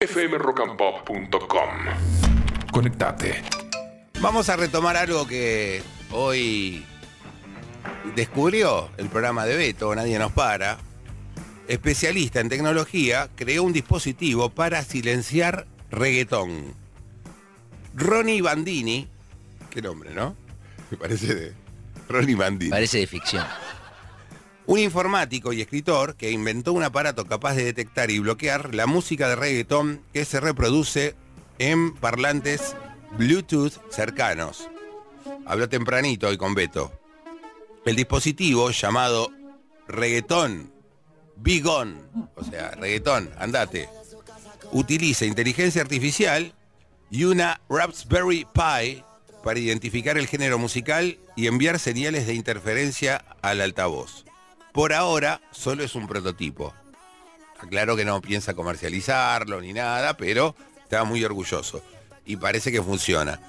fmrockandpop.com. Conectate. Vamos a retomar algo que hoy descubrió el programa de Beto, Nadie nos para. Especialista en tecnología, creó un dispositivo para silenciar reggaetón. Ronnie Bandini, qué nombre, ¿no? Me parece de Ronnie Bandini. Parece de ficción. Un informático y escritor que inventó un aparato capaz de detectar y bloquear la música de reggaetón que se reproduce en parlantes Bluetooth cercanos. Habló tempranito hoy con Beto. El dispositivo llamado reggaetón, bigón, o sea, reggaetón, andate, utiliza inteligencia artificial y una Raspberry Pi para identificar el género musical y enviar señales de interferencia al altavoz. Por ahora solo es un prototipo. Aclaro que no piensa comercializarlo ni nada, pero está muy orgulloso. Y parece que funciona.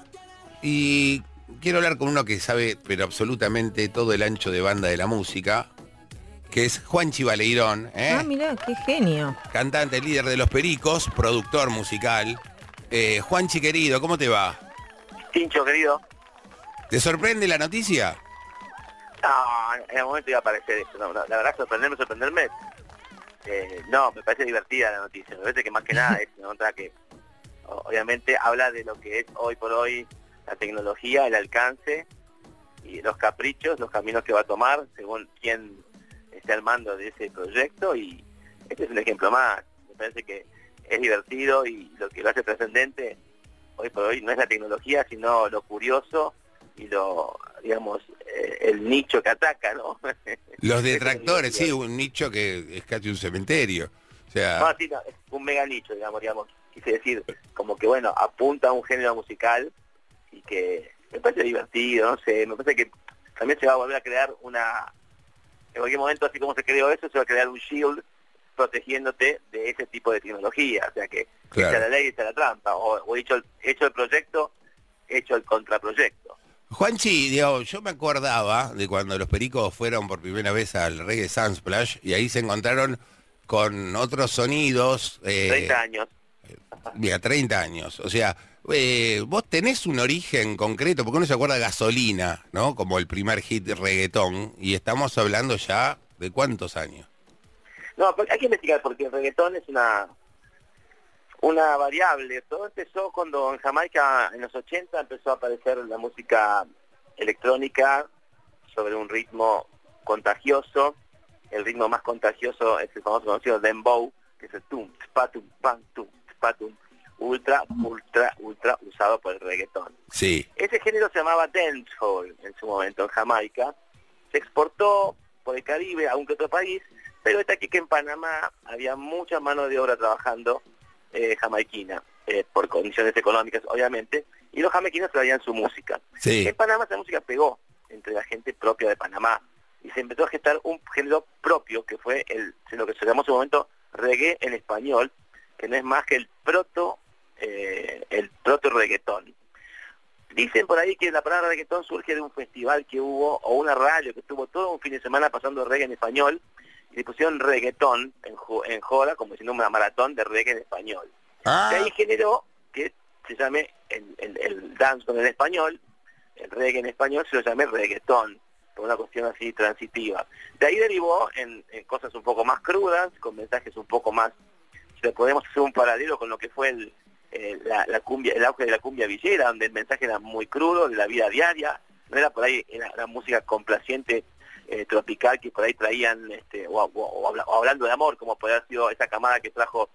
Y quiero hablar con uno que sabe, pero absolutamente todo el ancho de banda de la música, que es Juan Chivaleirón. ¿eh? Ah, mirá, qué genio. Cantante, líder de Los Pericos, productor musical. Eh, Juanchi querido, ¿cómo te va? Tincho, querido. ¿Te sorprende la noticia? No, en el momento iba a aparecer esto. No, la, la verdad, sorprenderme, sorprenderme. eh, no, me parece divertida la noticia. Me parece que más que nada es una nota que obviamente habla de lo que es hoy por hoy la tecnología, el alcance y los caprichos, los caminos que va a tomar según quién esté al mando de ese proyecto y este es un ejemplo más. Me parece que es divertido y lo que lo hace trascendente hoy por hoy no es la tecnología, sino lo curioso y lo, digamos, el nicho que ataca, ¿no? Los detractores, sí, un nicho que es casi un cementerio. O sea, No, sí, no, es un mega nicho, digamos, digamos. Quise decir, como que, bueno, apunta a un género musical y que me parece divertido, no sé, me parece que también se va a volver a crear una... En cualquier momento, así como se creó eso, se va a crear un shield protegiéndote de ese tipo de tecnología. O sea que Claro. está la ley, está la trampa. O, o hecho, el, hecho el proyecto, hecho el contraproyecto. Juanchi, digo, yo me acordaba de cuando los pericos fueron por primera vez al Reggae Sunsplash y ahí se encontraron con otros sonidos. eh, 30 años. Mira, 30 años. O sea, eh, vos tenés un origen concreto, porque uno se acuerda de gasolina, ¿no? Como el primer hit de reggaetón, y estamos hablando ya de cuántos años. No, porque hay que investigar porque el reggaetón es una una variable. Todo empezó cuando en Jamaica en los 80 empezó a aparecer la música electrónica sobre un ritmo contagioso. El ritmo más contagioso es el famoso conocido dembow, que es el tum, spatum, pam, tum, spatum, ultra, ultra, ultra usado por el reggaetón. Sí. Ese género se llamaba dancehall en su momento en Jamaica. Se exportó por el Caribe a un que otro país, pero está aquí que en Panamá había mucha mano de obra trabajando eh, jamaiquina, eh, por condiciones económicas obviamente, y los jamaiquinos traían su música. Sí. En Panamá esa música pegó entre la gente propia de Panamá y se empezó a gestar un género propio que fue el lo que se llamó en su momento reggae en español, que no es más que el proto eh, el proto reggaetón. Dicen por ahí que la palabra reggaetón surge de un festival que hubo o una radio que estuvo todo un fin de semana pasando reggae en español y le pusieron reggaetón en, en joda como diciendo una maratón de reggae en español. Ah, De ahí generó que se llame el, el, el dance en español, el reggae en español se lo llame reggaetón, por una cuestión así transitiva. De ahí derivó en, en cosas un poco más crudas, con mensajes un poco más, si le podemos hacer un paralelo con lo que fue el, eh, la, la cumbia, el auge de la cumbia villera, donde el mensaje era muy crudo, de la vida diaria, no era por ahí era la música complaciente eh, tropical que por ahí traían, este, o, o- o habla- o hablando de amor, como podría haber sido esa camada que trajo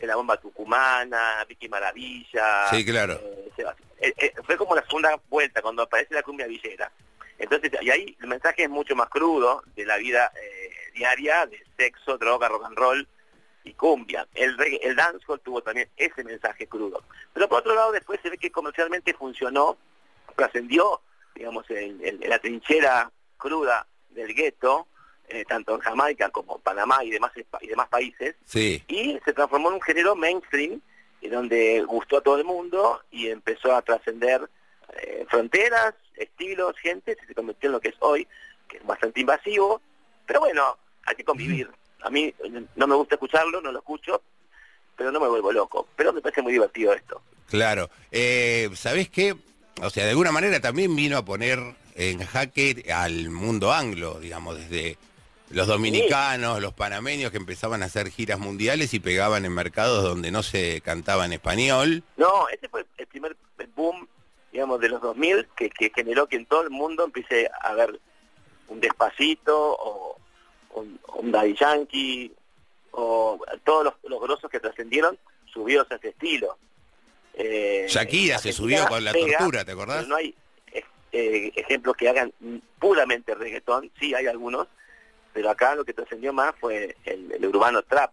la bomba tucumana, Vicky Maravilla. Sí, claro. eh, eh, fue como la segunda vuelta cuando aparece la cumbia villera. Entonces, y ahí el mensaje es mucho más crudo de la vida eh, diaria, de sexo, droga, rock and roll y cumbia. El, reggae- el dancehall tuvo también ese mensaje crudo. Pero por otro lado, después se ve que comercialmente funcionó, trascendió, digamos, en, en- en la trinchera cruda del gueto, eh, tanto en Jamaica como Panamá y demás, y demás países, sí. y se transformó en un género mainstream, y donde gustó a todo el mundo y empezó a trascender eh, fronteras, estilos, gente, se convirtió en lo que es hoy, que es bastante invasivo, pero bueno, hay que convivir. A mí no me gusta escucharlo, no lo escucho, pero no me vuelvo loco. Pero me parece muy divertido esto. Claro. Eh, ¿Sabés qué? O sea, de alguna manera también vino a poner en jaque al mundo anglo, digamos, desde los dominicanos, los panameños que empezaban a hacer giras mundiales y pegaban en mercados donde no se cantaba en español. No, ese fue el primer boom, digamos, de los 2000 que, que generó que en todo el mundo empiece a haber un despacito o un, un Daddy Yankee o todos los, los grosos que trascendieron subidos a ese estilo. Eh, Shakira se subió con la pega, tortura, ¿te acordás? No hay eh, ejemplos que hagan puramente reggaetón, sí hay algunos, pero acá lo que trascendió más fue el, el urbano trap,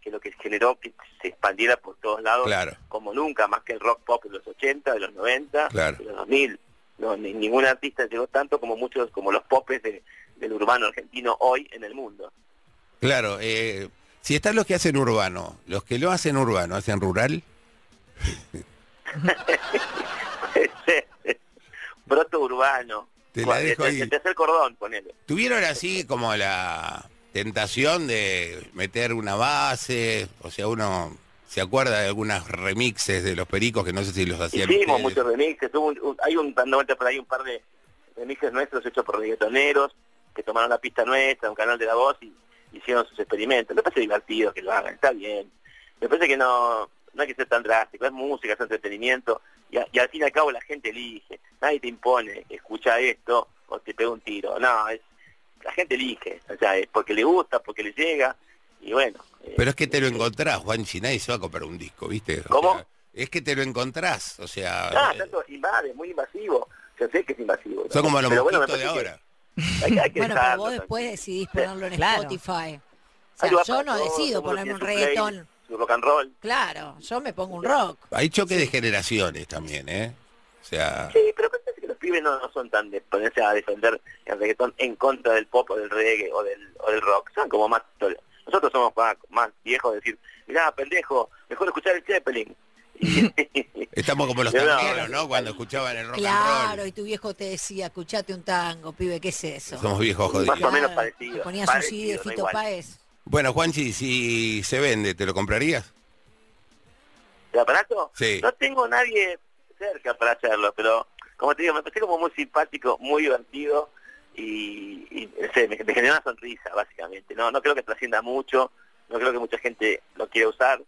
que lo que generó que se expandiera por todos lados Claro. como nunca, más que el rock pop de los 80, de los 90, Claro. de los 2000. No, ni- ningún artista llegó tanto como muchos, como los popes de- del urbano argentino hoy en el mundo. Claro, eh, si están los que hacen urbano, los que lo hacen urbano, ¿hacen rural? Broto urbano. Te la dejo el- ahí. el tercer cordón, ponele. ¿Tuvieron así como la tentación de meter una base? O sea, uno se acuerda de algunas remixes de los pericos que no sé si los hacían Hicimos ustedes. muchos remixes, hubo un- un- hay un por ahí un par de remixes nuestros hechos por reggaetoneros que tomaron la pista nuestra, un canal de la voz y hicieron sus experimentos. Me parece divertido que lo hagan, está bien. Me parece que no, no hay que ser tan drástico, es música, es entretenimiento y, a- y al fin y al cabo la gente elige. Nadie te impone, escucha esto o te pega un tiro. No, es la gente elige, o sea, es porque le gusta, porque le llega y bueno. eh, Pero es que te lo encontrás, Juanchi, nadie se va a comprar un disco, ¿viste? O ¿Cómo? sea, es que te lo encontrás, o sea... Ah, eh, tanto invade, muy invasivo. Yo sé que es invasivo. son como los Pero bueno, de que ahora. Hay, hay que Bueno, pero dejarlo, vos después decidís ponerlo en Claro. Spotify. O sea, yo no todo, decido ponerme un reggaetón. Su rock and roll. Claro, yo me pongo un rock. Hay choque de generaciones también, ¿eh? O sea... Sí, pero parece que los pibes no, no son tan de ponerse a defender el reggaetón en contra del pop o del reggae o del, o del rock. Son como más... Nosotros somos más, más viejos de decir, mirá, pendejo, mejor escuchar el Zeppelin. Estamos como los No, no, tangueros, no. ¿no? Cuando escuchaban el rock and Claro, roll. y tu viejo te decía, escuchate un tango, pibe, ¿qué es eso? Somos viejos Más jodidos. o menos Claro, parecido, te Ponías un CD de no Fito igual. Páez. Bueno, Juanchi, si se vende, ¿te lo comprarías? ¿El aparato? Sí. No tengo nadie cerca para hacerlo, pero como te digo, me parece como muy simpático, muy divertido y, y, no sé, me, me genera una sonrisa, básicamente. No no creo que trascienda mucho, no creo que mucha gente lo quiera usar.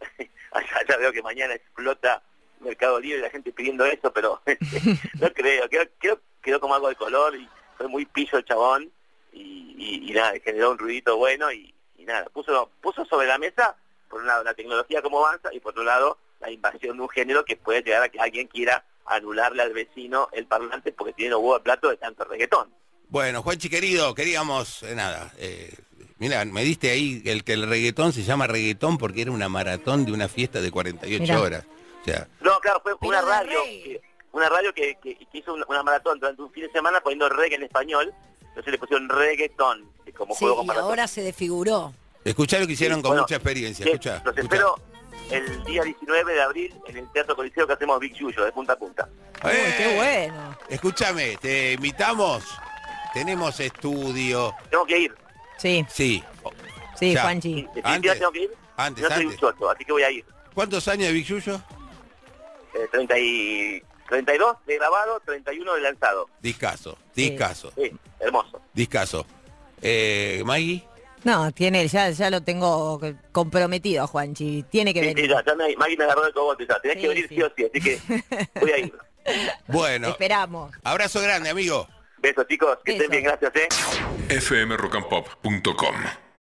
allá, allá veo que mañana explota Mercado Libre y la gente pidiendo eso, pero no creo. Creo, creo que quedó como algo de color y fue muy pillo el chabón y, y- y nada, generó un ruidito bueno y nada, puso, puso sobre la mesa, por un lado, la tecnología como avanza y por otro lado, la invasión de un género que puede llegar a que alguien quiera anularle al vecino el parlante porque tiene los huevos de plato de tanto reggaetón. Bueno, Juanchi querido, queríamos, eh, nada, eh, mira, me diste ahí el que el reggaetón se llama reggaetón porque era una maratón de una fiesta de 48 Mirá. horas. O sea, No, claro, fue una radio, que, una radio que, que- que hizo una, una maratón durante un fin de semana poniendo reggae en español, entonces le pusieron reggaetón como Sí, juego y comparativo. ahora se desfiguró. escuchá lo que hicieron Sí, con bueno, mucha experiencia. Sí, Escuchá, los escuchá. espero el día 19 de abril en el Teatro Coliseo que hacemos Big Yuyo, de punta a punta. Uy, ¡Eh! qué bueno. Escúchame, te invitamos. Tenemos estudio. Tengo que ir. Sí, Sí. sí, Ya. Juanchi. Sí, Antes, antes, tengo que ir. antes, no soy antes. un choto, así que voy a ir. ¿Cuántos años de Big Yuyo? Eh, 30 y 32 de grabado, 31 de lanzado. Discaso, Sí. discaso, Sí, hermoso. discaso. Eh, Maggie, No, tiene, ya, ya lo tengo comprometido Juanchi. Tiene que Sí, sí, venir. ya, ya me, Maggie me agarró el cogote, ya. Tenés Sí, que venir sí. sí o sí, así que voy a ir. bueno, Esperamos. abrazo grande, amigo. Besos, chicos, que Besos. estén bien, gracias, ¿eh? fmrockandpop.com